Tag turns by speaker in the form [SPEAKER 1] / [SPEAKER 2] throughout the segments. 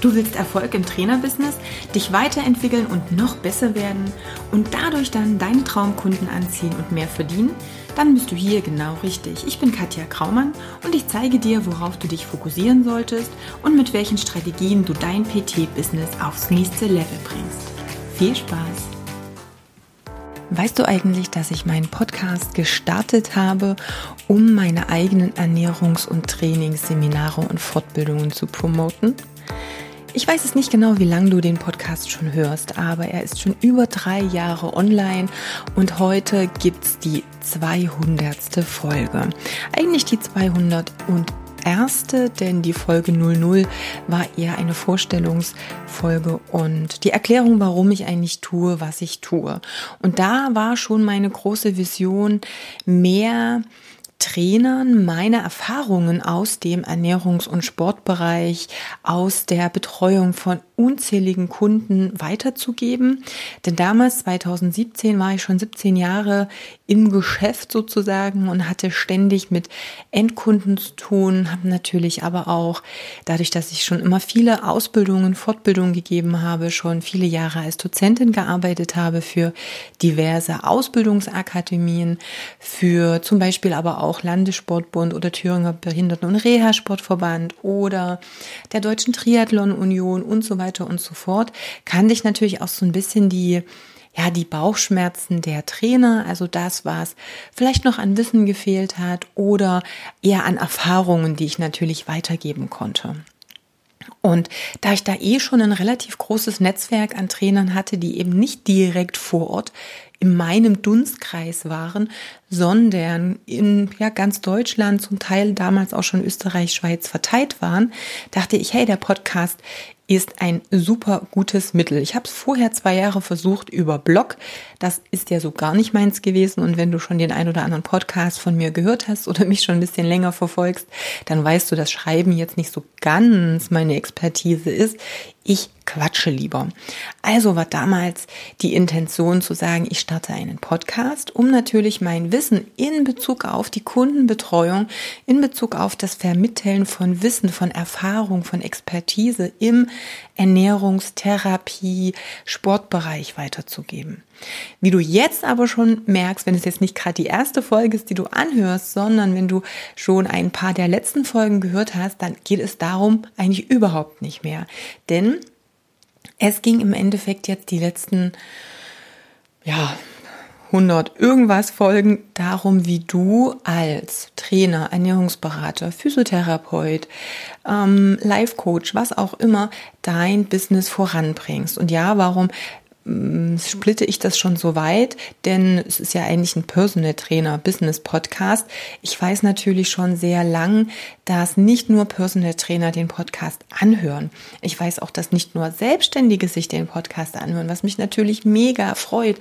[SPEAKER 1] Du willst Erfolg im Trainerbusiness, dich weiterentwickeln und noch besser werden und dadurch dann deine Traumkunden anziehen und mehr verdienen? Dann bist du hier genau richtig. Ich bin Katja Kraumann und ich zeige dir, worauf du dich fokussieren solltest und mit welchen Strategien du dein PT-Business aufs nächste Level bringst. Viel Spaß! Weißt du eigentlich, dass ich meinen Podcast gestartet habe, um meine eigenen Ernährungs- und Trainingsseminare und Fortbildungen zu promoten? Ich weiß es nicht genau, wie lange du den Podcast schon hörst, aber er ist schon über drei Jahre online und heute gibt's die 200. Folge. Eigentlich die 200 und erste, denn die Folge 00 war eher eine Vorstellungsfolge und die Erklärung, warum ich eigentlich tue, was ich tue. Und da war schon meine große Vision, mehr Trainern meine Erfahrungen aus dem Ernährungs- und Sportbereich, aus der Betreuung von unzähligen Kunden weiterzugeben. Denn damals, 2017, war ich schon 17 Jahre im Geschäft sozusagen und hatte ständig mit Endkunden zu tun, habe natürlich aber auch, dadurch, dass ich schon immer viele Ausbildungen, Fortbildungen gegeben habe, schon viele Jahre als Dozentin gearbeitet habe für diverse Ausbildungsakademien, für zum Beispiel aber auch Landessportbund oder Thüringer Behinderten- und Reha-Sportverband oder der Deutschen Triathlon Union und so weiter und so fort, kann dich natürlich auch so ein bisschen die ja, die Bauchschmerzen der Trainer, also das, was vielleicht noch an Wissen gefehlt hat oder eher an Erfahrungen, die ich natürlich weitergeben konnte. Und da ich da eh schon ein relativ großes Netzwerk an Trainern hatte, die eben nicht direkt vor Ort in meinem Dunstkreis waren, sondern in ja, ganz Deutschland, zum Teil damals auch schon Österreich, Schweiz verteilt waren, dachte ich, hey, der Podcast ist ein super gutes Mittel. Ich habe es vorher zwei Jahre versucht über Blog. Das ist ja so gar nicht meins gewesen. Und wenn du schon den ein oder anderen Podcast von mir gehört hast oder mich schon ein bisschen länger verfolgst, dann weißt du, dass Schreiben jetzt nicht so ganz meine Expertise ist. Ich quatsche lieber. Also war damals die Intention zu sagen, ich starte einen Podcast, um natürlich mein Wissen in Bezug auf die Kundenbetreuung, in Bezug auf das Vermitteln von Wissen, von Erfahrung, von Expertise im Ernährungstherapie, Sportbereich weiterzugeben. Wie du jetzt aber schon merkst, wenn es jetzt nicht gerade die erste Folge ist, die du anhörst, sondern wenn du schon ein paar der letzten Folgen gehört hast, dann geht es darum eigentlich überhaupt nicht mehr. Denn es ging im Endeffekt jetzt die letzten, ja, 100 irgendwas Folgen darum, wie du als Trainer, Ernährungsberater, Physiotherapeut, ähm, Life Coach, was auch immer, dein Business voranbringst. Und ja, warum splitte ich das schon so weit, denn es ist ja eigentlich ein Personal Trainer Business Podcast. Ich weiß natürlich schon sehr lang, dass nicht nur Personal Trainer den Podcast anhören. Ich weiß auch, dass nicht nur Selbstständige sich den Podcast anhören, was mich natürlich mega freut,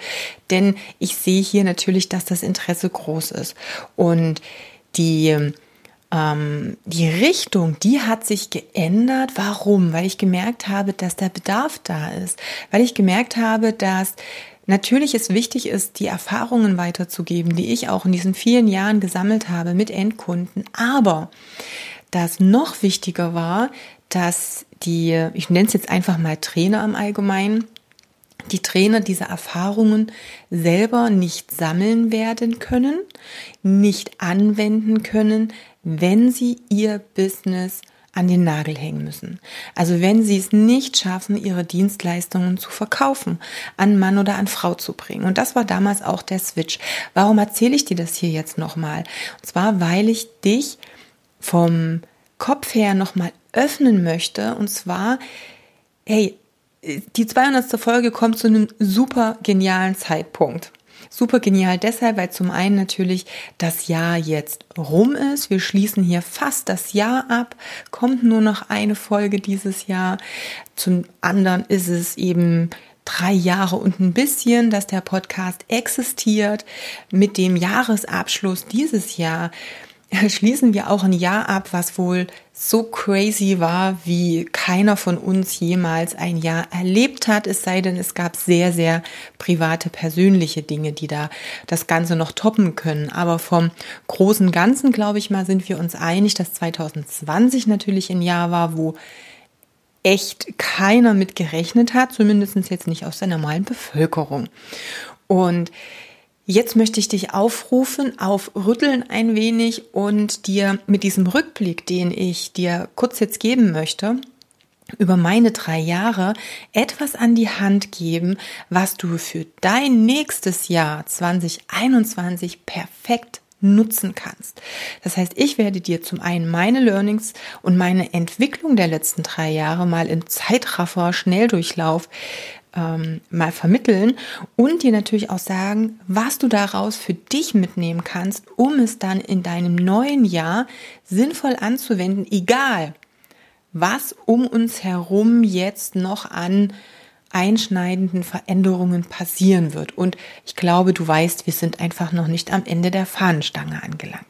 [SPEAKER 1] denn ich sehe hier natürlich, dass das Interesse groß ist und die ähm, die Richtung, die hat sich geändert. Warum? Weil ich gemerkt habe, dass der Bedarf da ist. Weil ich gemerkt habe, dass natürlich es wichtig ist, die Erfahrungen weiterzugeben, die ich auch in diesen vielen Jahren gesammelt habe mit Endkunden. Aber das noch wichtiger war, dass die, ich nenne es jetzt einfach mal Trainer im Allgemeinen, die Trainer diese Erfahrungen selber nicht sammeln werden können, nicht anwenden können, wenn sie ihr Business an den Nagel hängen müssen. Also wenn sie es nicht schaffen, ihre Dienstleistungen zu verkaufen, an Mann oder an Frau zu bringen. Und das war damals auch der Switch. Warum erzähle ich dir das hier jetzt nochmal? Und zwar, weil ich dich vom Kopf her nochmal öffnen möchte. Und zwar, hey, die 200. Folge kommt zu einem super genialen Zeitpunkt. Super genial deshalb, weil zum einen natürlich das Jahr jetzt rum ist. Wir schließen hier fast das Jahr ab, kommt nur noch eine Folge dieses Jahr. Zum anderen ist es eben drei Jahre und ein bisschen, dass der Podcast existiert. Mit dem Jahresabschluss dieses Jahr schließen wir auch ein Jahr ab, was wohl so crazy war, wie keiner von uns jemals ein Jahr erlebt hat, es sei denn, es gab sehr, sehr private, persönliche Dinge, die da das Ganze noch toppen können. Aber vom großen Ganzen, glaube ich mal, sind wir uns einig, dass 2020 natürlich ein Jahr war, wo echt keiner mit gerechnet hat, zumindest jetzt nicht aus der normalen Bevölkerung. Und Jetzt möchte ich dich aufrufen, aufrütteln ein wenig und dir mit diesem Rückblick, den ich dir kurz jetzt geben möchte, über meine drei Jahre etwas an die Hand geben, was du für dein nächstes Jahr 2021 perfekt nutzen kannst. Das heißt, ich werde dir zum einen meine Learnings und meine Entwicklung der letzten drei Jahre mal im Zeitraffer Schnelldurchlauf ähm, mal vermitteln und dir natürlich auch sagen, was du daraus für dich mitnehmen kannst, um es dann in deinem neuen Jahr sinnvoll anzuwenden, egal was um uns herum jetzt noch an einschneidenden Veränderungen passieren wird. Und ich glaube, du weißt, wir sind einfach noch nicht am Ende der Fahnenstange angelangt.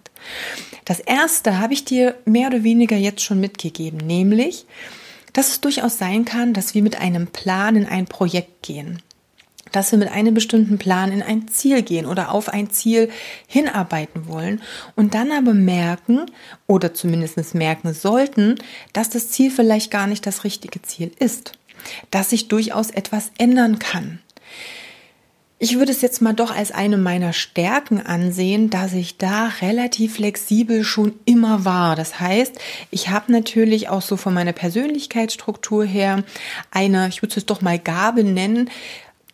[SPEAKER 1] Das erste habe ich dir mehr oder weniger jetzt schon mitgegeben, nämlich, dass es durchaus sein kann, dass wir mit einem Plan in ein Projekt gehen dass wir mit einem bestimmten Plan in ein Ziel gehen oder auf ein Ziel hinarbeiten wollen und dann aber merken oder zumindest merken sollten, dass das Ziel vielleicht gar nicht das richtige Ziel ist, dass sich durchaus etwas ändern kann. Ich würde es jetzt mal doch als eine meiner Stärken ansehen, dass ich da relativ flexibel schon immer war. Das heißt, ich habe natürlich auch so von meiner Persönlichkeitsstruktur her eine, ich würde es doch mal Gabe nennen,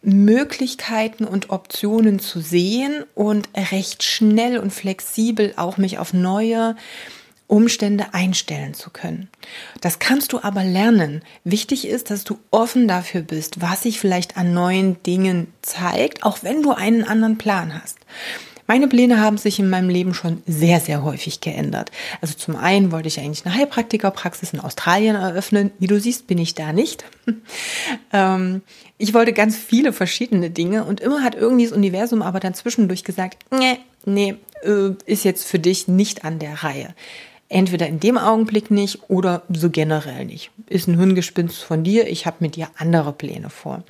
[SPEAKER 1] Möglichkeiten und Optionen zu sehen und recht schnell und flexibel auch mich auf neue Umstände einstellen zu können. Das kannst du aber lernen. Wichtig ist, dass du offen dafür bist, was sich vielleicht an neuen Dingen zeigt, auch wenn du einen anderen Plan hast. Meine Pläne haben sich in meinem Leben schon sehr, sehr häufig geändert. Also zum einen wollte ich eigentlich eine Heilpraktikerpraxis in Australien eröffnen. Wie du siehst, bin ich da nicht. Ähm, ich wollte ganz viele verschiedene Dinge und immer hat irgendwie das Universum aber dann zwischendurch gesagt, nee, nee, äh, ist jetzt für dich nicht an der Reihe. Entweder in dem Augenblick nicht oder so generell nicht. Ist ein Hirngespinst von dir, ich habe mit dir andere Pläne vor.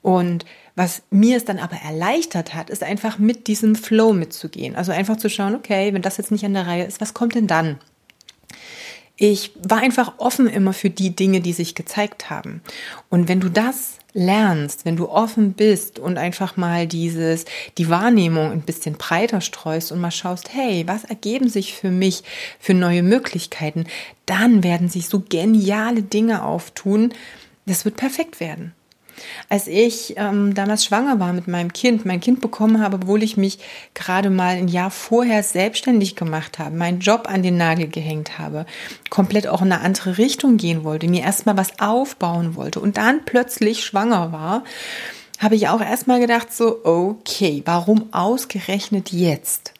[SPEAKER 1] Und was mir es dann aber erleichtert hat, ist einfach mit diesem Flow mitzugehen. Also einfach zu schauen, okay, wenn das jetzt nicht an der Reihe ist, was kommt denn dann? Ich war einfach offen immer für die Dinge, die sich gezeigt haben. Und wenn du das lernst, wenn du offen bist und einfach mal dieses, die Wahrnehmung ein bisschen breiter streust und mal schaust, hey, was ergeben sich für mich für neue Möglichkeiten, dann werden sich so geniale Dinge auftun. Das wird perfekt werden. Als ich ähm, damals schwanger war mit meinem Kind, mein Kind bekommen habe, obwohl ich mich gerade mal ein Jahr vorher selbstständig gemacht habe, meinen Job an den Nagel gehängt habe, komplett auch in eine andere Richtung gehen wollte, mir erstmal was aufbauen wollte und dann plötzlich schwanger war, habe ich auch erstmal gedacht, so, okay, warum ausgerechnet jetzt?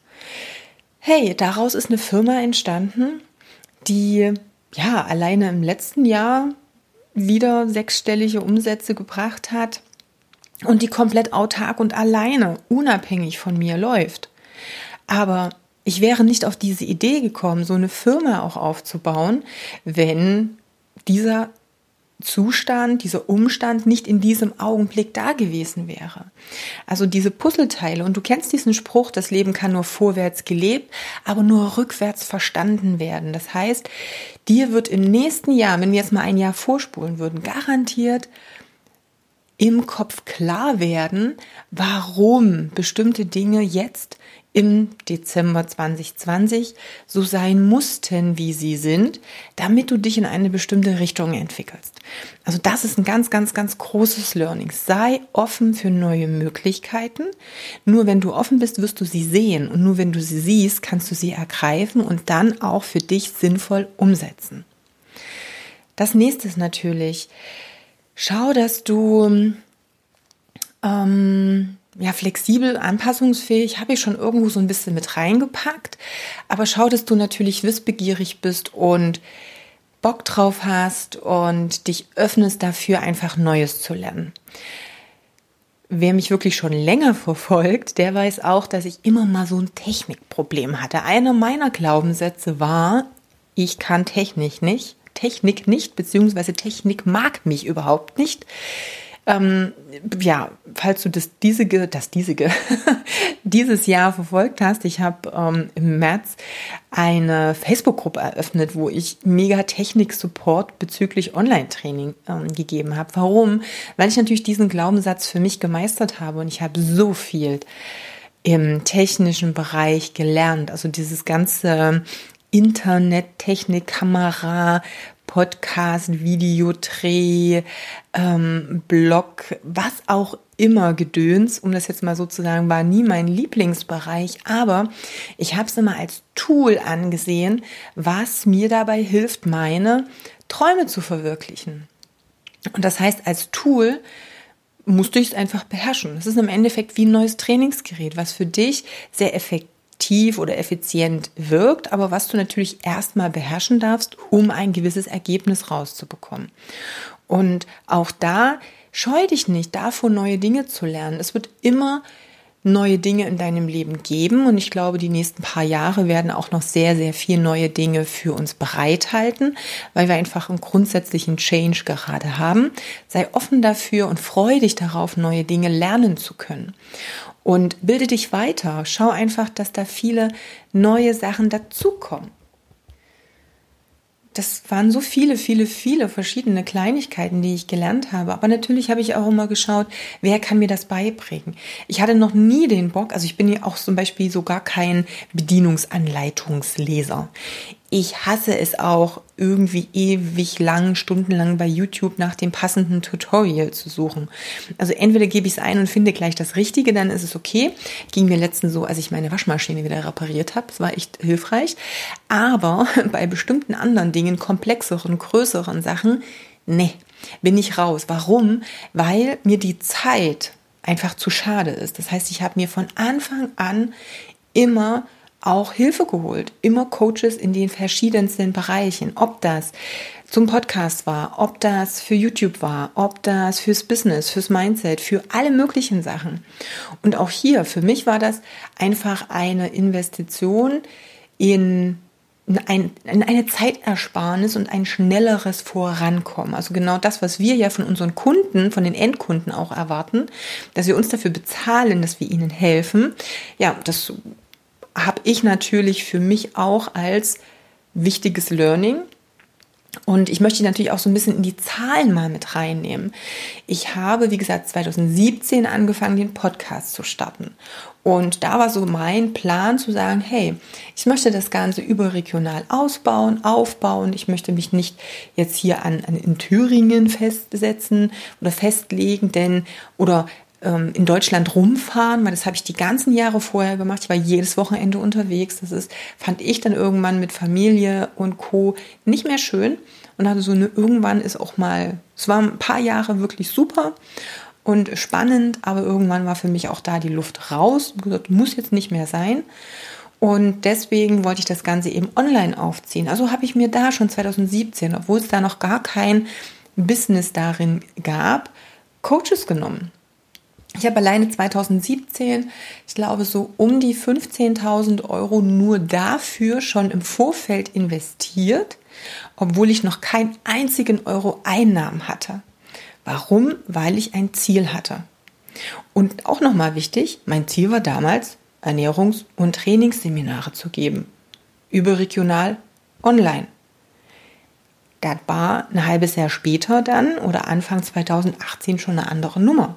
[SPEAKER 1] Hey, daraus ist eine Firma entstanden, die ja alleine im letzten Jahr wieder sechsstellige Umsätze gebracht hat und die komplett autark und alleine, unabhängig von mir läuft. Aber ich wäre nicht auf diese Idee gekommen, so eine Firma auch aufzubauen, wenn dieser Zustand, dieser Umstand nicht in diesem Augenblick da gewesen wäre. Also diese Puzzleteile, und du kennst diesen Spruch, das Leben kann nur vorwärts gelebt, aber nur rückwärts verstanden werden. Das heißt, dir wird im nächsten Jahr, wenn wir jetzt mal ein Jahr vorspulen würden, garantiert im Kopf klar werden, warum bestimmte Dinge jetzt im Dezember 2020 so sein mussten, wie sie sind, damit du dich in eine bestimmte Richtung entwickelst. Also das ist ein ganz, ganz, ganz großes Learning. Sei offen für neue Möglichkeiten. Nur wenn du offen bist, wirst du sie sehen. Und nur wenn du sie siehst, kannst du sie ergreifen und dann auch für dich sinnvoll umsetzen. Das nächste ist natürlich, schau, dass du ähm, ja, flexibel, anpassungsfähig, habe ich schon irgendwo so ein bisschen mit reingepackt. Aber schau, dass du natürlich wissbegierig bist und Bock drauf hast und dich öffnest dafür, einfach Neues zu lernen. Wer mich wirklich schon länger verfolgt, der weiß auch, dass ich immer mal so ein Technikproblem hatte. Einer meiner Glaubenssätze war, ich kann Technik nicht, Technik nicht, beziehungsweise Technik mag mich überhaupt nicht ähm, ja, falls du das diesige, das diesige, dieses Jahr verfolgt hast, ich habe ähm, im März eine Facebook-Gruppe eröffnet, wo ich mega Technik-Support bezüglich Online-Training ähm, gegeben habe. Warum? Weil ich natürlich diesen Glaubenssatz für mich gemeistert habe und ich habe so viel im technischen Bereich gelernt. Also dieses ganze Internet, Technik, Kamera, Podcast, Videodreh, ähm, Blog, was auch immer Gedöns, um das jetzt mal so zu sagen, war nie mein Lieblingsbereich, aber ich habe es immer als Tool angesehen, was mir dabei hilft, meine Träume zu verwirklichen. Und das heißt, als Tool musste ich es einfach beherrschen. Es ist im Endeffekt wie ein neues Trainingsgerät, was für dich sehr effektiv effektiv oder effizient wirkt, aber was du natürlich erstmal beherrschen darfst, um ein gewisses Ergebnis rauszubekommen. Und auch da scheu dich nicht davor, neue Dinge zu lernen. Es wird immer neue Dinge in deinem Leben geben und ich glaube, die nächsten paar Jahre werden auch noch sehr, sehr viel neue Dinge für uns bereithalten, weil wir einfach einen grundsätzlichen Change gerade haben. Sei offen dafür und freue dich darauf, neue Dinge lernen zu können und bilde dich weiter. Schau einfach, dass da viele neue Sachen dazukommen. Das waren so viele, viele, viele verschiedene Kleinigkeiten, die ich gelernt habe. Aber natürlich habe ich auch immer geschaut, wer kann mir das beibringen. Ich hatte noch nie den Bock, also ich bin ja auch zum Beispiel sogar kein Bedienungsanleitungsleser ich hasse es auch, irgendwie ewig lang, stundenlang bei YouTube nach dem passenden Tutorial zu suchen. Also entweder gebe ich es ein und finde gleich das Richtige, dann ist es okay. Ging mir letztens so, als ich meine Waschmaschine wieder repariert habe. Das war echt hilfreich. Aber bei bestimmten anderen Dingen, komplexeren, größeren Sachen, ne, bin ich raus. Warum? Weil mir die Zeit einfach zu schade ist. Das heißt, ich habe mir von Anfang an immer auch Hilfe geholt. Immer Coaches in den verschiedensten Bereichen. Ob das zum Podcast war, ob das für YouTube war, ob das fürs Business, fürs Mindset, für alle möglichen Sachen. Und auch hier, für mich war das einfach eine Investition in ein, eine Zeitersparnis und ein schnelleres Vorankommen. Also genau das, was wir ja von unseren Kunden, von den Endkunden auch erwarten, dass wir uns dafür bezahlen, dass wir ihnen helfen. Ja, das habe ich natürlich für mich auch als wichtiges Learning. Und ich möchte natürlich auch so ein bisschen in die Zahlen mal mit reinnehmen. Ich habe, wie gesagt, 2017 angefangen, den Podcast zu starten. Und da war so mein Plan zu sagen, hey, ich möchte das Ganze überregional ausbauen, aufbauen. Ich möchte mich nicht jetzt hier an, an in Thüringen festsetzen oder festlegen, denn oder ähm, in Deutschland rumfahren, weil das habe ich die ganzen Jahre vorher gemacht. Ich war jedes Wochenende unterwegs. Das ist, fand ich dann irgendwann mit Familie und Co. nicht mehr schön. Und hatte so eine, irgendwann ist auch mal, es waren ein paar Jahre wirklich super und spannend, aber irgendwann war für mich auch da die Luft raus. Und gesagt, muss jetzt nicht mehr sein. Und deswegen wollte ich das Ganze eben online aufziehen. Also habe ich mir da schon 2017, obwohl es da noch gar kein Business darin gab, Coaches genommen. Ich habe alleine 2017, ich glaube, so um die 15.000 Euro nur dafür schon im Vorfeld investiert, obwohl ich noch keinen einzigen Euro Einnahmen hatte. Warum? Weil ich ein Ziel hatte. Und auch nochmal wichtig, mein Ziel war damals, Ernährungs- und Trainingsseminare zu geben. Überregional, online. Das war ein halbes Jahr später dann oder Anfang 2018 schon eine andere Nummer.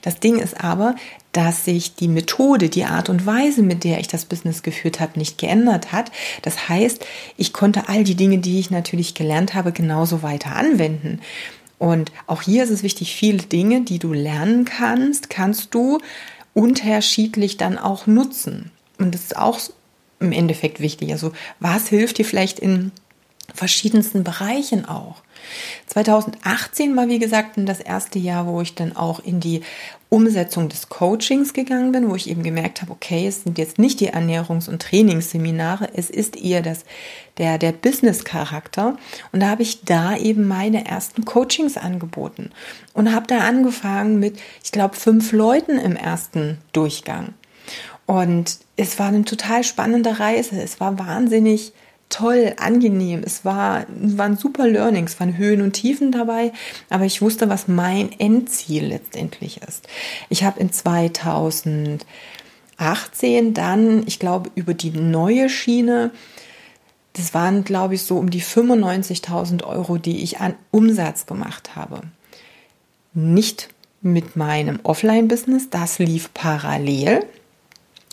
[SPEAKER 1] Das Ding ist aber, dass sich die Methode, die Art und Weise, mit der ich das Business geführt habe, nicht geändert hat. Das heißt, ich konnte all die Dinge, die ich natürlich gelernt habe, genauso weiter anwenden. Und auch hier ist es wichtig, viele Dinge, die du lernen kannst, kannst du unterschiedlich dann auch nutzen. Und das ist auch im Endeffekt wichtig. Also was hilft dir vielleicht in verschiedensten Bereichen auch. 2018 war, wie gesagt, das erste Jahr, wo ich dann auch in die Umsetzung des Coachings gegangen bin, wo ich eben gemerkt habe, okay, es sind jetzt nicht die Ernährungs- und Trainingsseminare, es ist eher das, der, der Business-Charakter. Und da habe ich da eben meine ersten Coachings angeboten und habe da angefangen mit, ich glaube, fünf Leuten im ersten Durchgang. Und es war eine total spannende Reise. Es war wahnsinnig toll, angenehm. Es war, waren super Learnings, waren Höhen und Tiefen dabei, aber ich wusste, was mein Endziel letztendlich ist. Ich habe in 2018 dann, ich glaube, über die neue Schiene, das waren, glaube ich, so um die 95.000 Euro, die ich an Umsatz gemacht habe. Nicht mit meinem Offline-Business, das lief parallel.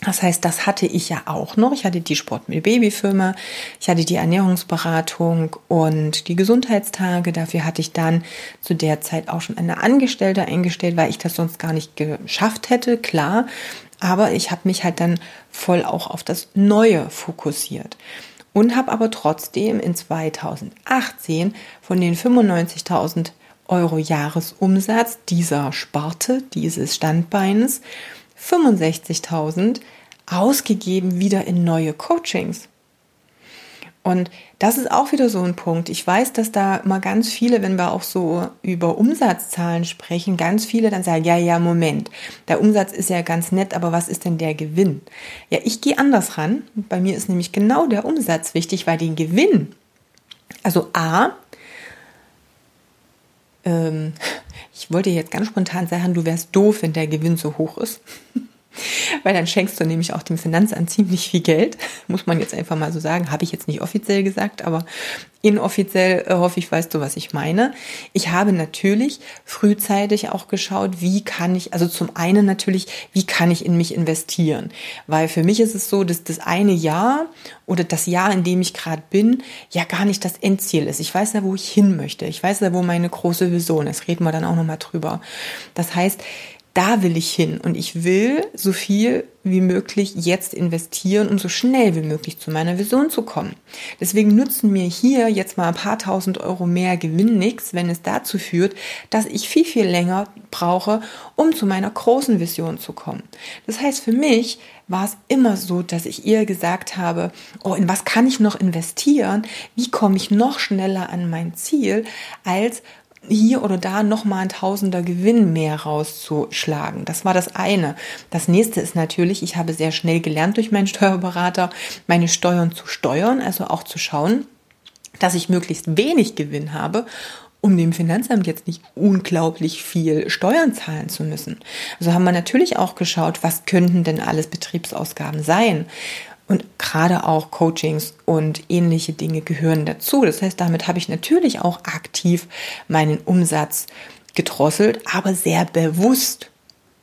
[SPEAKER 1] Das heißt, das hatte ich ja auch noch. Ich hatte die Sport mit Babyfirma, ich hatte die Ernährungsberatung und die Gesundheitstage. Dafür hatte ich dann zu der Zeit auch schon eine Angestellte eingestellt, weil ich das sonst gar nicht geschafft hätte, klar. Aber ich habe mich halt dann voll auch auf das Neue fokussiert und habe aber trotzdem in 2018 von den 95.000 Euro Jahresumsatz dieser Sparte, dieses Standbeins, 65.000 ausgegeben wieder in neue Coachings. Und das ist auch wieder so ein Punkt. Ich weiß, dass da immer ganz viele, wenn wir auch so über Umsatzzahlen sprechen, ganz viele dann sagen, ja, ja, Moment, der Umsatz ist ja ganz nett, aber was ist denn der Gewinn? Ja, ich gehe anders ran. Bei mir ist nämlich genau der Umsatz wichtig, weil den Gewinn, also A, ähm, ich wollte jetzt ganz spontan sagen, du wärst doof, wenn der Gewinn so hoch ist. Weil dann schenkst du nämlich auch dem Finanzamt ziemlich viel Geld, muss man jetzt einfach mal so sagen. Habe ich jetzt nicht offiziell gesagt, aber inoffiziell äh, hoffe ich, weißt du, was ich meine. Ich habe natürlich frühzeitig auch geschaut, wie kann ich, also zum einen natürlich, wie kann ich in mich investieren? Weil für mich ist es so, dass das eine Jahr oder das Jahr, in dem ich gerade bin, ja gar nicht das Endziel ist. Ich weiß ja, wo ich hin möchte. Ich weiß ja, wo meine große Vision ist. Reden wir dann auch nochmal drüber. Das heißt, da will ich hin und ich will so viel wie möglich jetzt investieren, um so schnell wie möglich zu meiner Vision zu kommen. Deswegen nutzen mir hier jetzt mal ein paar tausend Euro mehr Gewinn nichts, wenn es dazu führt, dass ich viel, viel länger brauche, um zu meiner großen Vision zu kommen. Das heißt, für mich war es immer so, dass ich ihr gesagt habe, oh, in was kann ich noch investieren? Wie komme ich noch schneller an mein Ziel, als hier oder da nochmal ein Tausender Gewinn mehr rauszuschlagen. Das war das eine. Das nächste ist natürlich, ich habe sehr schnell gelernt durch meinen Steuerberater, meine Steuern zu steuern, also auch zu schauen, dass ich möglichst wenig Gewinn habe um dem Finanzamt jetzt nicht unglaublich viel Steuern zahlen zu müssen. Also haben wir natürlich auch geschaut, was könnten denn alles Betriebsausgaben sein. Und gerade auch Coachings und ähnliche Dinge gehören dazu. Das heißt, damit habe ich natürlich auch aktiv meinen Umsatz gedrosselt, aber sehr bewusst.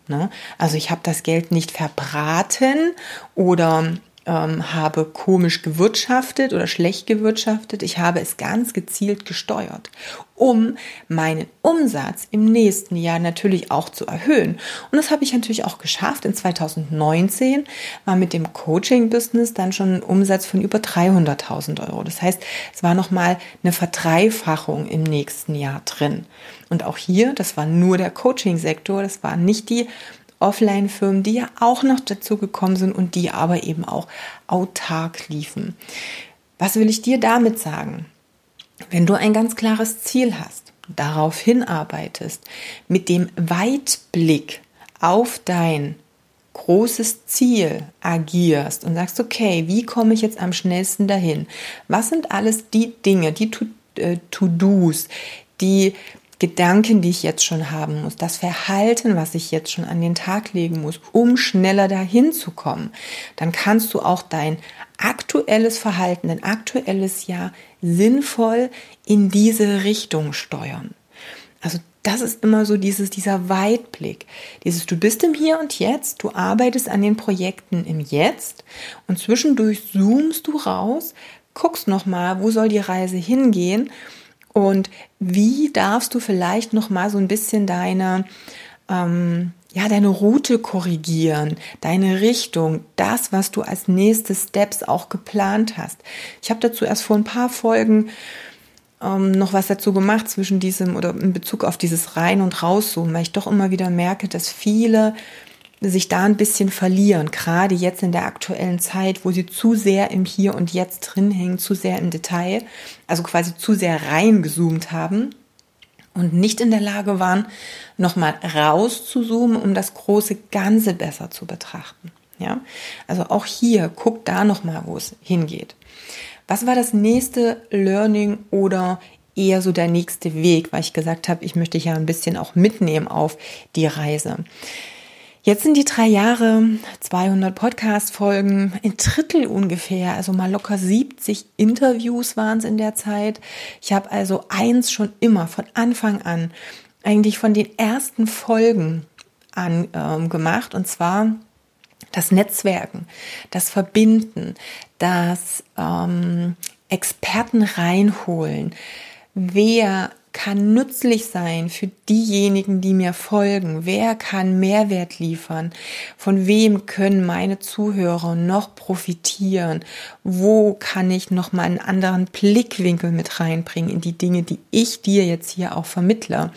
[SPEAKER 1] Ne? Also ich habe das Geld nicht verbraten oder ähm, habe komisch gewirtschaftet oder schlecht gewirtschaftet. Ich habe es ganz gezielt gesteuert, um meinen Umsatz im nächsten Jahr natürlich auch zu erhöhen. Und das habe ich natürlich auch geschafft. In 2019 war mit dem Coaching-Business dann schon ein Umsatz von über 300.000 Euro. Das heißt, es war nochmal eine Verdreifachung im nächsten Jahr drin. Und auch hier, das war nur der Coaching-Sektor, das waren nicht die Offline-Firmen, die ja auch noch dazu gekommen sind und die aber eben auch autark liefen. Was will ich dir damit sagen? Wenn du ein ganz klares Ziel hast, darauf hinarbeitest, mit dem Weitblick auf dein großes Ziel agierst und sagst, okay, wie komme ich jetzt am schnellsten dahin? Was sind alles die Dinge, die äh, To-Dos, die Gedanken, die ich jetzt schon haben muss, das Verhalten, was ich jetzt schon an den Tag legen muss, um schneller dahin zu kommen, dann kannst du auch dein aktuelles Verhalten, dein aktuelles Jahr sinnvoll in diese Richtung steuern. Also das ist immer so dieses, dieser Weitblick. Dieses, du bist im Hier und Jetzt, du arbeitest an den Projekten im Jetzt und zwischendurch zoomst du raus, guckst nochmal, wo soll die Reise hingehen und wie darfst du vielleicht noch mal so ein bisschen deine ähm, ja deine Route korrigieren, deine Richtung, das, was du als nächste Steps auch geplant hast. Ich habe dazu erst vor ein paar Folgen ähm, noch was dazu gemacht zwischen diesem oder in Bezug auf dieses Rein- und Rauszoomen, weil ich doch immer wieder merke, dass viele sich da ein bisschen verlieren, gerade jetzt in der aktuellen Zeit, wo sie zu sehr im Hier und Jetzt drin hängen, zu sehr im Detail, also quasi zu sehr reingezoomt haben und nicht in der Lage waren, nochmal rauszuzoomen, um das große Ganze besser zu betrachten. Ja, also auch hier guckt da nochmal, wo es hingeht. Was war das nächste Learning oder eher so der nächste Weg, weil ich gesagt habe, ich möchte ja ein bisschen auch mitnehmen auf die Reise. Jetzt sind die drei Jahre, 200 Podcast-Folgen, ein Drittel ungefähr, also mal locker 70 Interviews waren es in der Zeit. Ich habe also eins schon immer von Anfang an, eigentlich von den ersten Folgen an ähm, gemacht, und zwar das Netzwerken, das Verbinden, das ähm, Experten reinholen. Wer kann nützlich sein für diejenigen, die mir folgen? Wer kann Mehrwert liefern? Von wem können meine Zuhörer noch profitieren? Wo kann ich noch mal einen anderen Blickwinkel mit reinbringen in die Dinge, die ich dir jetzt hier auch vermittle?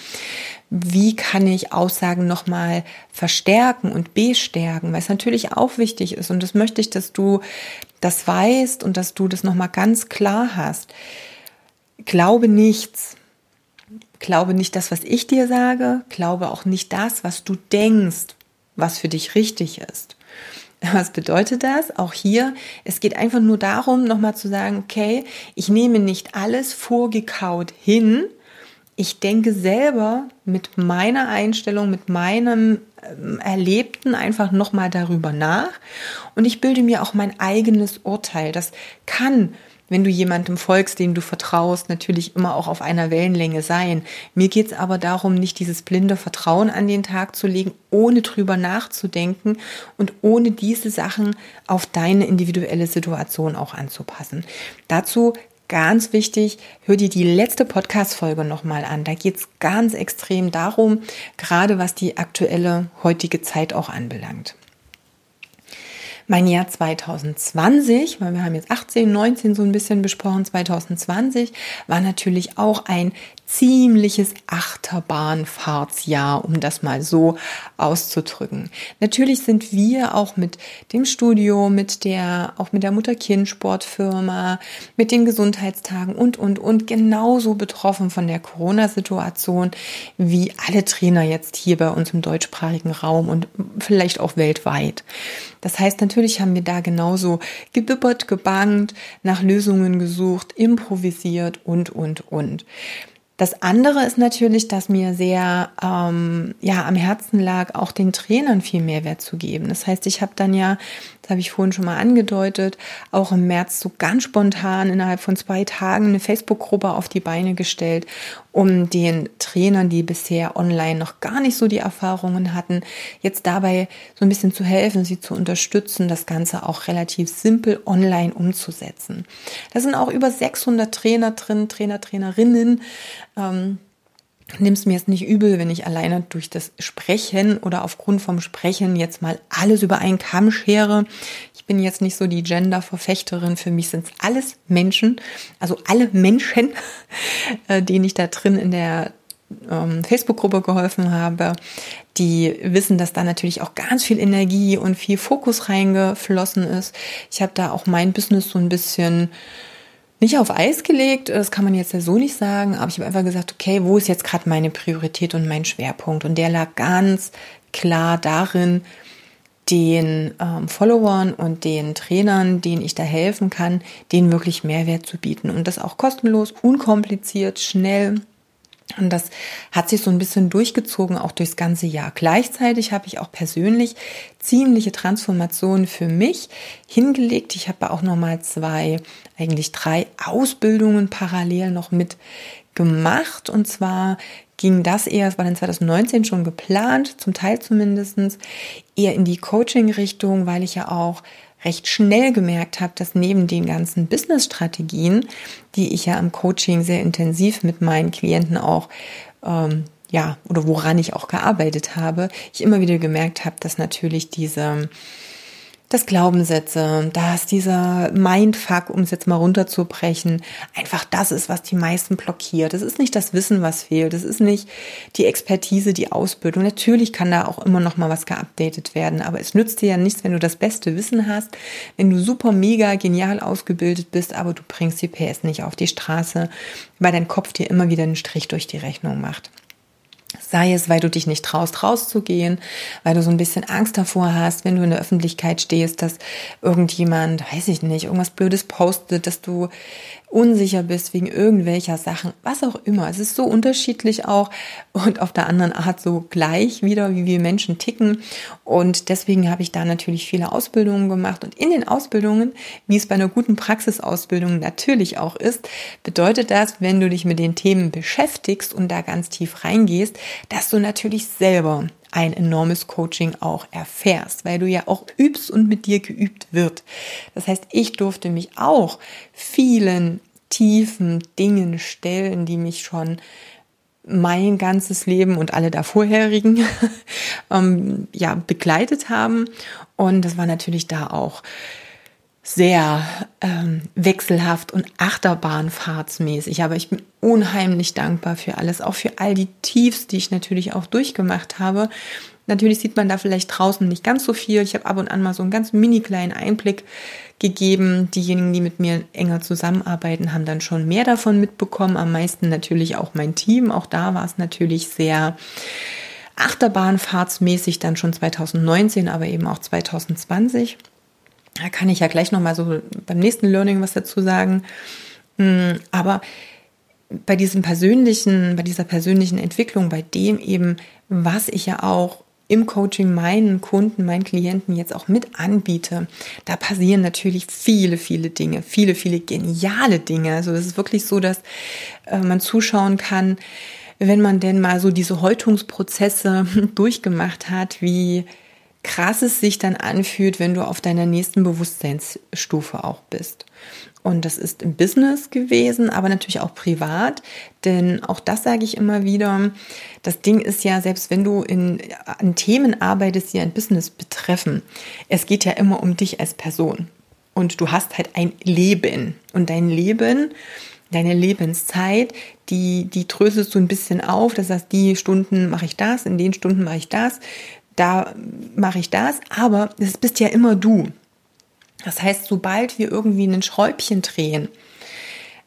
[SPEAKER 1] Wie kann ich Aussagen noch mal verstärken und bestärken? Weil es natürlich auch wichtig ist und das möchte ich, dass du das weißt und dass du das noch mal ganz klar hast. Glaube nichts, Glaube nicht das, was ich dir sage. Glaube auch nicht das, was du denkst, was für dich richtig ist. Was bedeutet das? Auch hier, es geht einfach nur darum, nochmal zu sagen, okay, ich nehme nicht alles vorgekaut hin. Ich denke selber mit meiner Einstellung, mit meinem ähm, Erlebten einfach nochmal darüber nach und ich bilde mir auch mein eigenes Urteil. Das kann wenn du jemandem folgst, dem du vertraust, natürlich immer auch auf einer Wellenlänge sein. Mir geht es aber darum, nicht dieses blinde Vertrauen an den Tag zu legen, ohne drüber nachzudenken und ohne diese Sachen auf deine individuelle Situation auch anzupassen. Dazu ganz wichtig, hör dir die letzte Podcast-Folge nochmal an. Da geht es ganz extrem darum, gerade was die aktuelle heutige Zeit auch anbelangt. Mein Jahr 2020, weil wir haben jetzt 18, 19 so ein bisschen besprochen, 2020 war natürlich auch ein ziemliches Achterbahnfahrtsjahr, um das mal so auszudrücken. Natürlich sind wir auch mit dem Studio, mit der, auch mit der Mutter-Kind-Sportfirma, mit den Gesundheitstagen und, und, und genauso betroffen von der Corona-Situation wie alle Trainer jetzt hier bei uns im deutschsprachigen Raum und vielleicht auch weltweit. Das heißt, natürlich haben wir da genauso gebibbert, gebangt, nach Lösungen gesucht, improvisiert und, und, und. Das andere ist natürlich, dass mir sehr ähm, ja am Herzen lag, auch den Trainern viel Mehrwert zu geben. Das heißt, ich habe dann ja das habe ich vorhin schon mal angedeutet, auch im März so ganz spontan innerhalb von zwei Tagen eine Facebook-Gruppe auf die Beine gestellt, um den Trainern, die bisher online noch gar nicht so die Erfahrungen hatten, jetzt dabei so ein bisschen zu helfen, sie zu unterstützen, das Ganze auch relativ simpel online umzusetzen. Da sind auch über 600 Trainer drin, Trainer, Trainerinnen. Ähm, Nimm es mir jetzt nicht übel, wenn ich alleine durch das Sprechen oder aufgrund vom Sprechen jetzt mal alles über einen Kamm schere. Ich bin jetzt nicht so die Gender-Verfechterin. Für mich sind es alles Menschen, also alle Menschen, äh, denen ich da drin in der ähm, Facebook-Gruppe geholfen habe, die wissen, dass da natürlich auch ganz viel Energie und viel Fokus reingeflossen ist. Ich habe da auch mein Business so ein bisschen nicht auf Eis gelegt, das kann man jetzt ja so nicht sagen, aber ich habe einfach gesagt, okay, wo ist jetzt gerade meine Priorität und mein Schwerpunkt? Und der lag ganz klar darin, den ähm, Followern und den Trainern, denen ich da helfen kann, denen wirklich Mehrwert zu bieten. Und das auch kostenlos, unkompliziert, schnell und das hat sich so ein bisschen durchgezogen, auch durchs ganze Jahr. Gleichzeitig habe ich auch persönlich ziemliche Transformationen für mich hingelegt. Ich habe auch nochmal zwei, eigentlich drei Ausbildungen parallel noch mit gemacht. Und zwar ging das eher, es war dann 2019 schon geplant, zum Teil zumindestens eher in die Coaching-Richtung, weil ich ja auch recht schnell gemerkt habe, dass neben den ganzen Business-Strategien, die ich ja im Coaching sehr intensiv mit meinen Klienten auch ähm, ja, oder woran ich auch gearbeitet habe, ich immer wieder gemerkt habe, dass natürlich diese das Glaubenssätze, dass dieser Mindfuck, um es jetzt mal runterzubrechen, einfach das ist, was die meisten blockiert. Es ist nicht das Wissen, was fehlt. Es ist nicht die Expertise, die Ausbildung. Natürlich kann da auch immer noch mal was geupdatet werden, aber es nützt dir ja nichts, wenn du das beste Wissen hast, wenn du super mega genial ausgebildet bist, aber du bringst die PS nicht auf die Straße, weil dein Kopf dir immer wieder einen Strich durch die Rechnung macht. Sei es, weil du dich nicht traust, rauszugehen, weil du so ein bisschen Angst davor hast, wenn du in der Öffentlichkeit stehst, dass irgendjemand, weiß ich nicht, irgendwas Blödes postet, dass du unsicher bist wegen irgendwelcher Sachen, was auch immer. Es ist so unterschiedlich auch und auf der anderen Art so gleich wieder, wie wir Menschen ticken. Und deswegen habe ich da natürlich viele Ausbildungen gemacht. Und in den Ausbildungen, wie es bei einer guten Praxisausbildung natürlich auch ist, bedeutet das, wenn du dich mit den Themen beschäftigst und da ganz tief reingehst, dass du natürlich selber ein enormes Coaching auch erfährst, weil du ja auch übst und mit dir geübt wird. Das heißt, ich durfte mich auch vielen tiefen Dingen stellen, die mich schon mein ganzes Leben und alle der vorherigen ähm, ja begleitet haben und das war natürlich da auch sehr ähm, wechselhaft und achterbahnfahrtsmäßig. Aber ich bin unheimlich dankbar für alles, auch für all die Tiefs, die ich natürlich auch durchgemacht habe. Natürlich sieht man da vielleicht draußen nicht ganz so viel. Ich habe ab und an mal so einen ganz mini kleinen Einblick gegeben. Diejenigen, die mit mir enger zusammenarbeiten, haben dann schon mehr davon mitbekommen. Am meisten natürlich auch mein Team. Auch da war es natürlich sehr Achterbahnfahrtsmäßig dann schon 2019, aber eben auch 2020. Da kann ich ja gleich nochmal so beim nächsten Learning was dazu sagen. Hm, aber bei diesem persönlichen, bei dieser persönlichen Entwicklung, bei dem eben, was ich ja auch im Coaching meinen Kunden, meinen Klienten jetzt auch mit anbiete, da passieren natürlich viele, viele Dinge, viele, viele geniale Dinge. Also es ist wirklich so, dass äh, man zuschauen kann, wenn man denn mal so diese Häutungsprozesse durchgemacht hat, wie krass es sich dann anfühlt, wenn du auf deiner nächsten Bewusstseinsstufe auch bist. Und das ist im Business gewesen, aber natürlich auch privat. Denn auch das sage ich immer wieder. Das Ding ist ja, selbst wenn du in, an Themen arbeitest, die ein Business betreffen, es geht ja immer um dich als Person. Und du hast halt ein Leben. Und dein Leben, deine Lebenszeit, die, die dröselst du ein bisschen auf. Das heißt, die Stunden mache ich das, in den Stunden mache ich das da mache ich das, aber es bist ja immer du. Das heißt, sobald wir irgendwie ein Schräubchen drehen,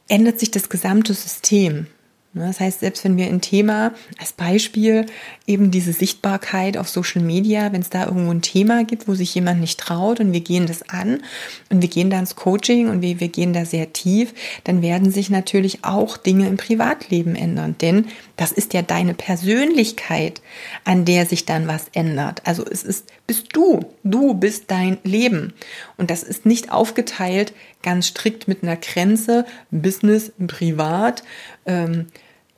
[SPEAKER 1] ändert sich das gesamte System. Ne, das heißt, selbst wenn wir ein Thema, als Beispiel eben diese Sichtbarkeit auf Social Media, wenn es da irgendwo ein Thema gibt, wo sich jemand nicht traut und wir gehen das an und wir gehen da ins Coaching und wir, wir gehen da sehr tief, dann werden sich natürlich auch Dinge im Privatleben ändern. Denn das ist ja deine Persönlichkeit, an der sich dann was ändert. Also es ist, bist du, du bist dein Leben. Und das ist nicht aufgeteilt ganz strikt mit einer Grenze, Business, Privat, ähm,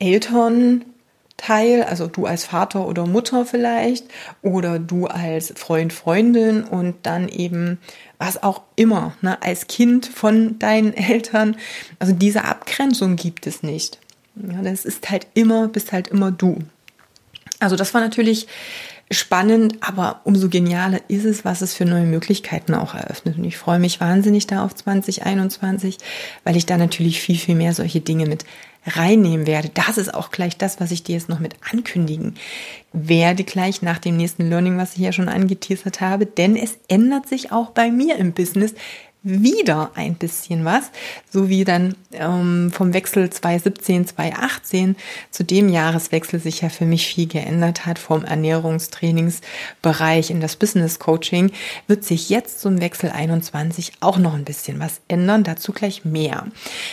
[SPEAKER 1] Elternteil, also du als Vater oder Mutter vielleicht, oder du als Freund, Freundin und dann eben was auch immer, ne, als Kind von deinen Eltern. Also diese Abgrenzung gibt es nicht. Ja, das ist halt immer, bist halt immer du. Also das war natürlich spannend, aber umso genialer ist es, was es für neue Möglichkeiten auch eröffnet. Und ich freue mich wahnsinnig da auf 2021, weil ich da natürlich viel, viel mehr solche Dinge mit reinnehmen werde. Das ist auch gleich das, was ich dir jetzt noch mit ankündigen werde, gleich nach dem nächsten Learning, was ich ja schon angeteasert habe. Denn es ändert sich auch bei mir im Business wieder ein bisschen was, so wie dann ähm, vom Wechsel 2017, 2018 zu dem Jahreswechsel sich ja für mich viel geändert hat, vom Ernährungstrainingsbereich in das Business Coaching, wird sich jetzt zum Wechsel 21 auch noch ein bisschen was ändern, dazu gleich mehr.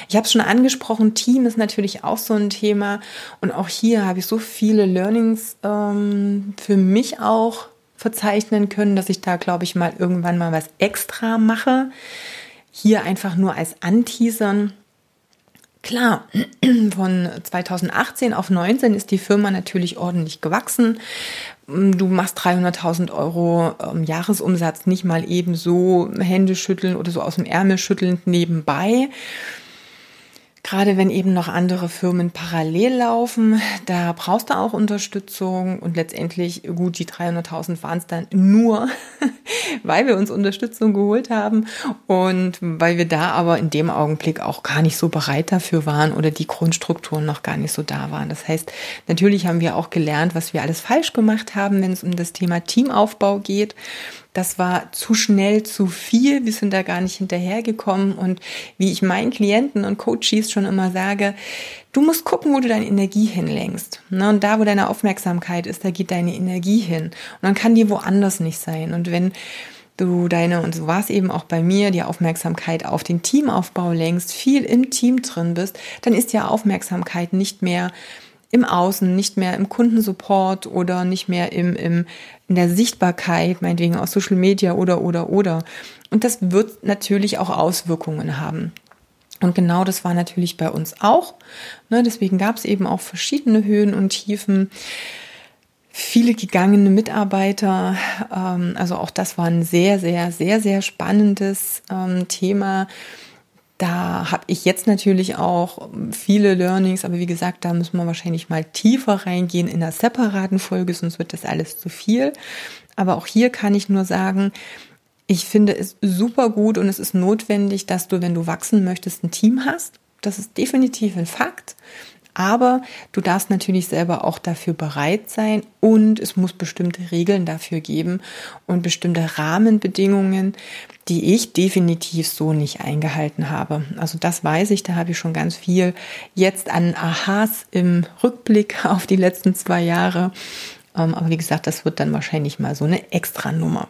[SPEAKER 1] Ich habe es schon angesprochen, Team ist natürlich auch so ein Thema und auch hier habe ich so viele Learnings ähm, für mich auch verzeichnen können, dass ich da, glaube ich, mal irgendwann mal was extra mache. Hier einfach nur als Anteasern. Klar, von 2018 auf 19 ist die Firma natürlich ordentlich gewachsen. Du machst 300.000 Euro ähm, Jahresumsatz nicht mal eben so Hände schütteln oder so aus dem Ärmel schüttelnd nebenbei. Gerade wenn eben noch andere Firmen parallel laufen, da brauchst du auch Unterstützung und letztendlich, gut, die 300.000 waren es dann nur, weil wir uns Unterstützung geholt haben und weil wir da aber in dem Augenblick auch gar nicht so bereit dafür waren oder die Grundstrukturen noch gar nicht so da waren. Das heißt, natürlich haben wir auch gelernt, was wir alles falsch gemacht haben, wenn es um das Thema Teamaufbau geht. Das war zu schnell, zu viel. Wir sind da gar nicht hinterhergekommen. Und wie ich meinen Klienten und Coaches schon immer sage, du musst gucken, wo du deine Energie hinlenkst. Ne? Und da, wo deine Aufmerksamkeit ist, da geht deine Energie hin. Und dann kann die woanders nicht sein. Und wenn du deine, und so war es eben auch bei mir, die Aufmerksamkeit auf den Teamaufbau lenkst, viel im Team drin bist, dann ist ja Aufmerksamkeit nicht mehr im Außen, nicht mehr im Kundensupport oder nicht mehr im, im, in der Sichtbarkeit, meinetwegen aus Social Media oder, oder, oder. Und das wird natürlich auch Auswirkungen haben. Und genau das war natürlich bei uns auch. Ne, deswegen gab es eben auch verschiedene Höhen und Tiefen viele gegangene Mitarbeiter. Ähm, also auch das war ein sehr, sehr, sehr, sehr spannendes ähm, Thema. Da habe ich jetzt natürlich auch viele Learnings, aber wie gesagt, da müssen wir wahrscheinlich mal tiefer reingehen in einer separaten Folge, sonst wird das alles zu viel. Aber auch hier kann ich nur sagen, ich finde es super gut und es ist notwendig, dass du, wenn du wachsen möchtest, ein Team hast. Das ist definitiv ein Fakt. Aber du darfst natürlich selber auch dafür bereit sein und es muss bestimmte Regeln dafür geben und bestimmte Rahmenbedingungen, die ich definitiv so nicht eingehalten habe. Also das weiß ich, da habe ich schon ganz viel jetzt an Aha's im Rückblick auf die letzten zwei Jahre. Ähm, aber wie gesagt, das wird dann wahrscheinlich mal so eine Extra-Nummer.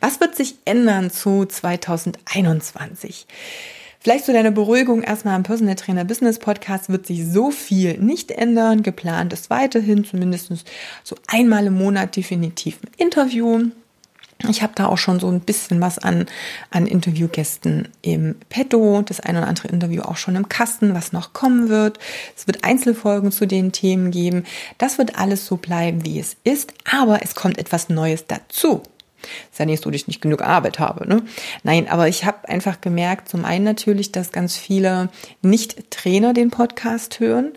[SPEAKER 1] Was wird sich ändern zu 2021? Vielleicht zu deiner Beruhigung erstmal am Personal Trainer Business Podcast wird sich so viel nicht ändern. Geplant ist weiterhin zumindest so einmal im Monat definitiv ein Interview. Ich habe da auch schon so ein bisschen was an, an Interviewgästen im Petto, das ein oder andere Interview auch schon im Kasten, was noch kommen wird. Es wird Einzelfolgen zu den Themen geben. Das wird alles so bleiben, wie es ist, aber es kommt etwas Neues dazu. Ist ja nicht so, dass ich nicht genug Arbeit habe. Ne? Nein, aber ich habe einfach gemerkt, zum einen natürlich, dass ganz viele Nicht-Trainer den Podcast hören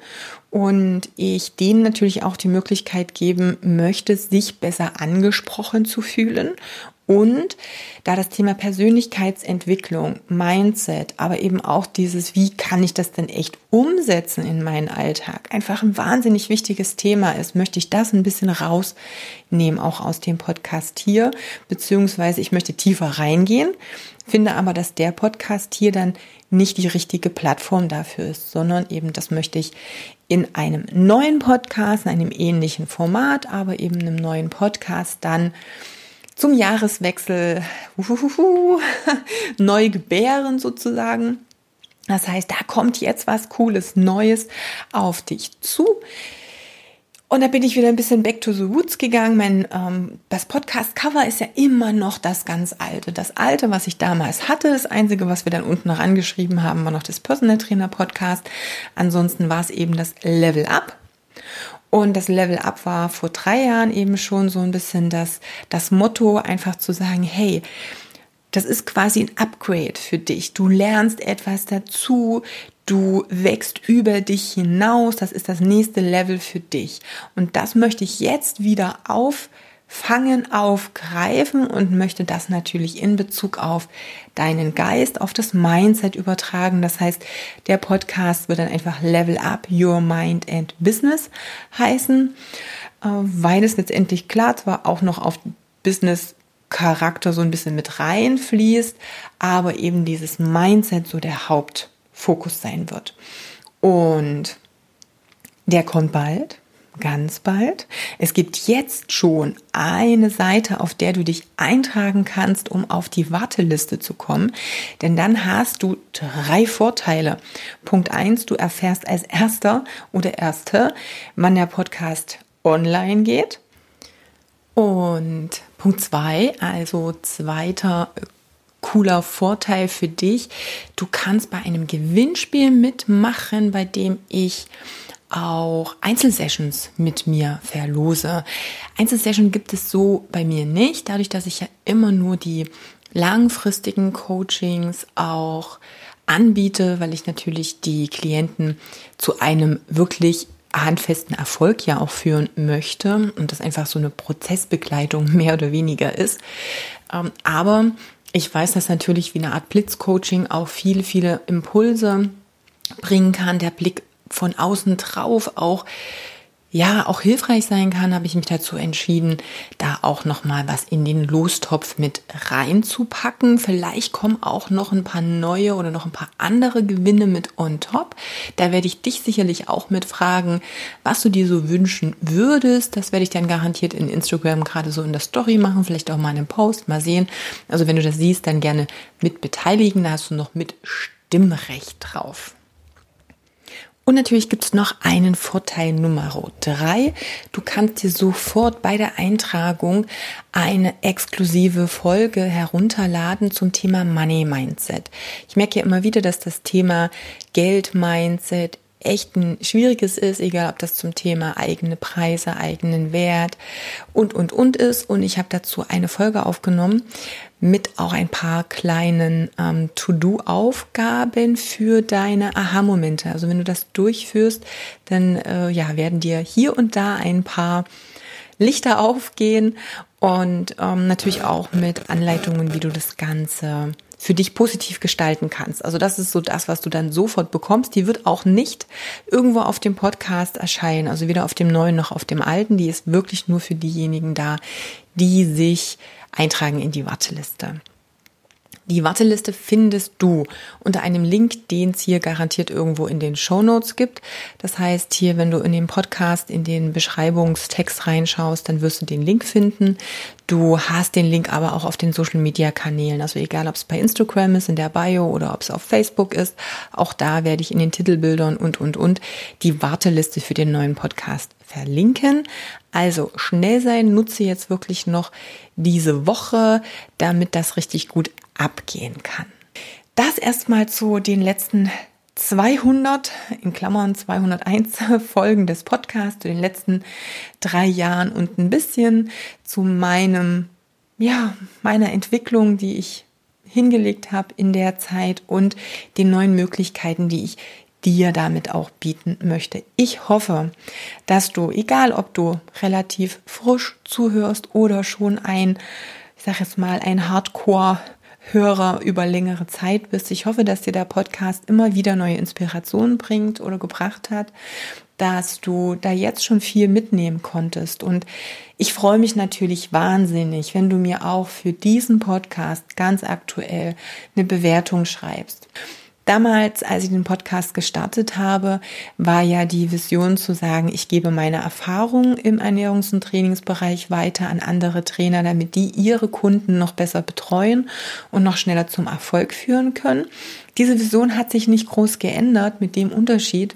[SPEAKER 1] und ich denen natürlich auch die Möglichkeit geben möchte, sich besser angesprochen zu fühlen und da das Thema Persönlichkeitsentwicklung, Mindset, aber eben auch dieses, wie kann ich das denn echt umsetzen in meinen Alltag, einfach ein wahnsinnig wichtiges Thema ist, möchte ich das ein bisschen rausnehmen, auch aus dem Podcast hier, beziehungsweise ich möchte tiefer reingehen, finde aber, dass der Podcast hier dann nicht die richtige Plattform dafür ist, sondern eben das möchte ich in einem neuen Podcast, in einem ähnlichen Format, aber eben einem neuen Podcast dann zum Jahreswechsel uhuhu, neu gebären sozusagen. Das heißt, da kommt jetzt was Cooles, Neues auf dich zu. Und da bin ich wieder ein bisschen back to the roots gegangen. Mein, ähm, das Podcast-Cover ist ja immer noch das ganz alte. Das alte, was ich damals hatte. Das einzige, was wir dann unten rangeschrieben haben, war noch das Personal Trainer Podcast. Ansonsten war es eben das Level Up. Und das Level Up war vor drei Jahren eben schon so ein bisschen das, das Motto, einfach zu sagen, hey, das ist quasi ein Upgrade für dich. Du lernst etwas dazu, du wächst über dich hinaus, das ist das nächste Level für dich. Und das möchte ich jetzt wieder auf fangen, aufgreifen und möchte das natürlich in Bezug auf deinen Geist, auf das Mindset übertragen. Das heißt, der Podcast wird dann einfach Level Up Your Mind and Business heißen, äh, weil es letztendlich klar zwar auch noch auf Business Charakter so ein bisschen mit reinfließt, aber eben dieses Mindset so der Hauptfokus sein wird. Und der kommt bald ganz bald. Es gibt jetzt schon eine Seite, auf der du dich eintragen kannst, um auf die Warteliste zu kommen. Denn dann hast du drei Vorteile. Punkt eins, du erfährst als erster oder erste, wann der Podcast online geht. Und Punkt zwei, also zweiter cooler Vorteil für dich. Du kannst bei einem Gewinnspiel mitmachen, bei dem ich auch Einzelsessions mit mir verlose. Einzelsession gibt es so bei mir nicht, dadurch, dass ich ja immer nur die langfristigen Coachings auch anbiete, weil ich natürlich die Klienten zu einem wirklich handfesten Erfolg ja auch führen möchte und das einfach so eine Prozessbegleitung mehr oder weniger ist. Ähm, aber ich weiß, dass natürlich wie eine Art Blitzcoaching auch viele, viele Impulse bringen kann, der Blick von außen drauf auch ja auch hilfreich sein kann, habe ich mich dazu entschieden, da auch noch mal was in den Lostopf mit reinzupacken. Vielleicht kommen auch noch ein paar neue oder noch ein paar andere Gewinne mit on top. Da werde ich dich sicherlich auch mit fragen, was du dir so wünschen würdest. Das werde ich dann garantiert in Instagram gerade so in der Story machen, vielleicht auch mal in einem Post, mal sehen. Also wenn du das siehst, dann gerne mit beteiligen. Da hast du noch mit Stimmrecht drauf. Und natürlich gibt es noch einen Vorteil Nummer drei. Du kannst dir sofort bei der Eintragung eine exklusive Folge herunterladen zum Thema Money Mindset. Ich merke ja immer wieder, dass das Thema Geld Mindset echt ein schwieriges ist, egal ob das zum Thema eigene Preise, eigenen Wert und, und, und ist. Und ich habe dazu eine Folge aufgenommen mit auch ein paar kleinen ähm, To-Do-Aufgaben für deine Aha-Momente. Also wenn du das durchführst, dann äh, ja, werden dir hier und da ein paar Lichter aufgehen und ähm, natürlich auch mit Anleitungen, wie du das Ganze für dich positiv gestalten kannst. Also das ist so das, was du dann sofort bekommst. Die wird auch nicht irgendwo auf dem Podcast erscheinen, also weder auf dem neuen noch auf dem alten. Die ist wirklich nur für diejenigen da, die sich eintragen in die Warteliste. Die Warteliste findest du unter einem Link, den es hier garantiert irgendwo in den Show Notes gibt. Das heißt, hier, wenn du in den Podcast, in den Beschreibungstext reinschaust, dann wirst du den Link finden. Du hast den Link aber auch auf den Social Media Kanälen. Also egal, ob es bei Instagram ist, in der Bio oder ob es auf Facebook ist. Auch da werde ich in den Titelbildern und, und, und die Warteliste für den neuen Podcast verlinken. Also schnell sein, nutze jetzt wirklich noch diese Woche, damit das richtig gut abgehen kann. Das erstmal zu den letzten 200, in Klammern 201 Folgen des Podcasts, zu den letzten drei Jahren und ein bisschen zu meinem, ja, meiner Entwicklung, die ich hingelegt habe in der Zeit und den neuen Möglichkeiten, die ich dir damit auch bieten möchte. Ich hoffe, dass du, egal ob du relativ frisch zuhörst oder schon ein, ich sage jetzt mal, ein Hardcore Hörer über längere Zeit bist. Ich hoffe, dass dir der Podcast immer wieder neue Inspirationen bringt oder gebracht hat, dass du da jetzt schon viel mitnehmen konntest. Und ich freue mich natürlich wahnsinnig, wenn du mir auch für diesen Podcast ganz aktuell eine Bewertung schreibst. Damals, als ich den Podcast gestartet habe, war ja die Vision zu sagen, ich gebe meine Erfahrungen im Ernährungs- und Trainingsbereich weiter an andere Trainer, damit die ihre Kunden noch besser betreuen und noch schneller zum Erfolg führen können. Diese Vision hat sich nicht groß geändert mit dem Unterschied,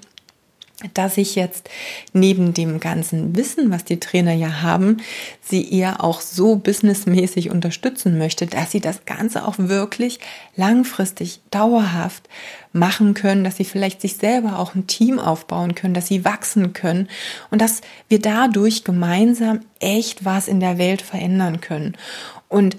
[SPEAKER 1] dass ich jetzt neben dem ganzen Wissen, was die Trainer ja haben, sie eher auch so businessmäßig unterstützen möchte, dass sie das Ganze auch wirklich langfristig, dauerhaft machen können, dass sie vielleicht sich selber auch ein Team aufbauen können, dass sie wachsen können und dass wir dadurch gemeinsam echt was in der Welt verändern können. Und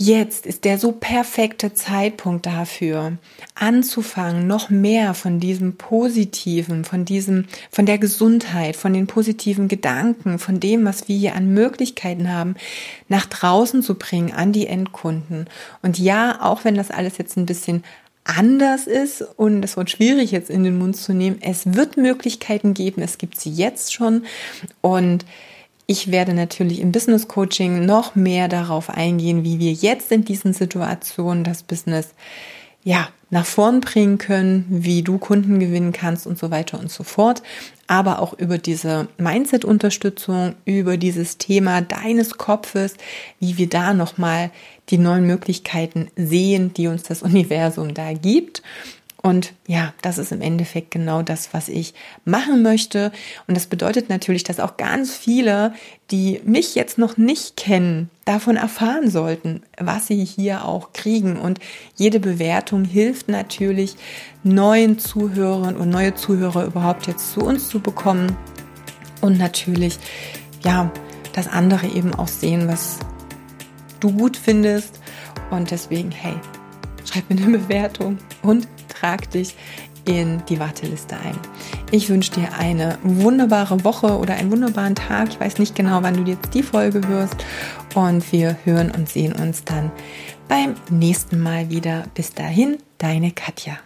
[SPEAKER 1] Jetzt ist der so perfekte Zeitpunkt dafür, anzufangen, noch mehr von diesem Positiven, von diesem, von der Gesundheit, von den positiven Gedanken, von dem, was wir hier an Möglichkeiten haben, nach draußen zu bringen an die Endkunden. Und ja, auch wenn das alles jetzt ein bisschen anders ist und es wird schwierig jetzt in den Mund zu nehmen, es wird Möglichkeiten geben, es gibt sie jetzt schon und ich werde natürlich im Business Coaching noch mehr darauf eingehen, wie wir jetzt in diesen Situationen das Business ja, nach vorn bringen können, wie du Kunden gewinnen kannst und so weiter und so fort. Aber auch über diese Mindset-Unterstützung, über dieses Thema deines Kopfes, wie wir da nochmal die neuen Möglichkeiten sehen, die uns das Universum da gibt. Und ja, das ist im Endeffekt genau das, was ich machen möchte. Und das bedeutet natürlich, dass auch ganz viele, die mich jetzt noch nicht kennen, davon erfahren sollten, was sie hier auch kriegen. Und jede Bewertung hilft natürlich, neuen Zuhörern und neue Zuhörer überhaupt jetzt zu uns zu bekommen. Und natürlich, ja, dass andere eben auch sehen, was du gut findest. Und deswegen, hey, schreib mir eine Bewertung und trag dich in die Warteliste ein. Ich wünsche dir eine wunderbare Woche oder einen wunderbaren Tag. Ich weiß nicht genau, wann du jetzt die Folge hörst. Und wir hören und sehen uns dann beim nächsten Mal wieder. Bis dahin, deine Katja.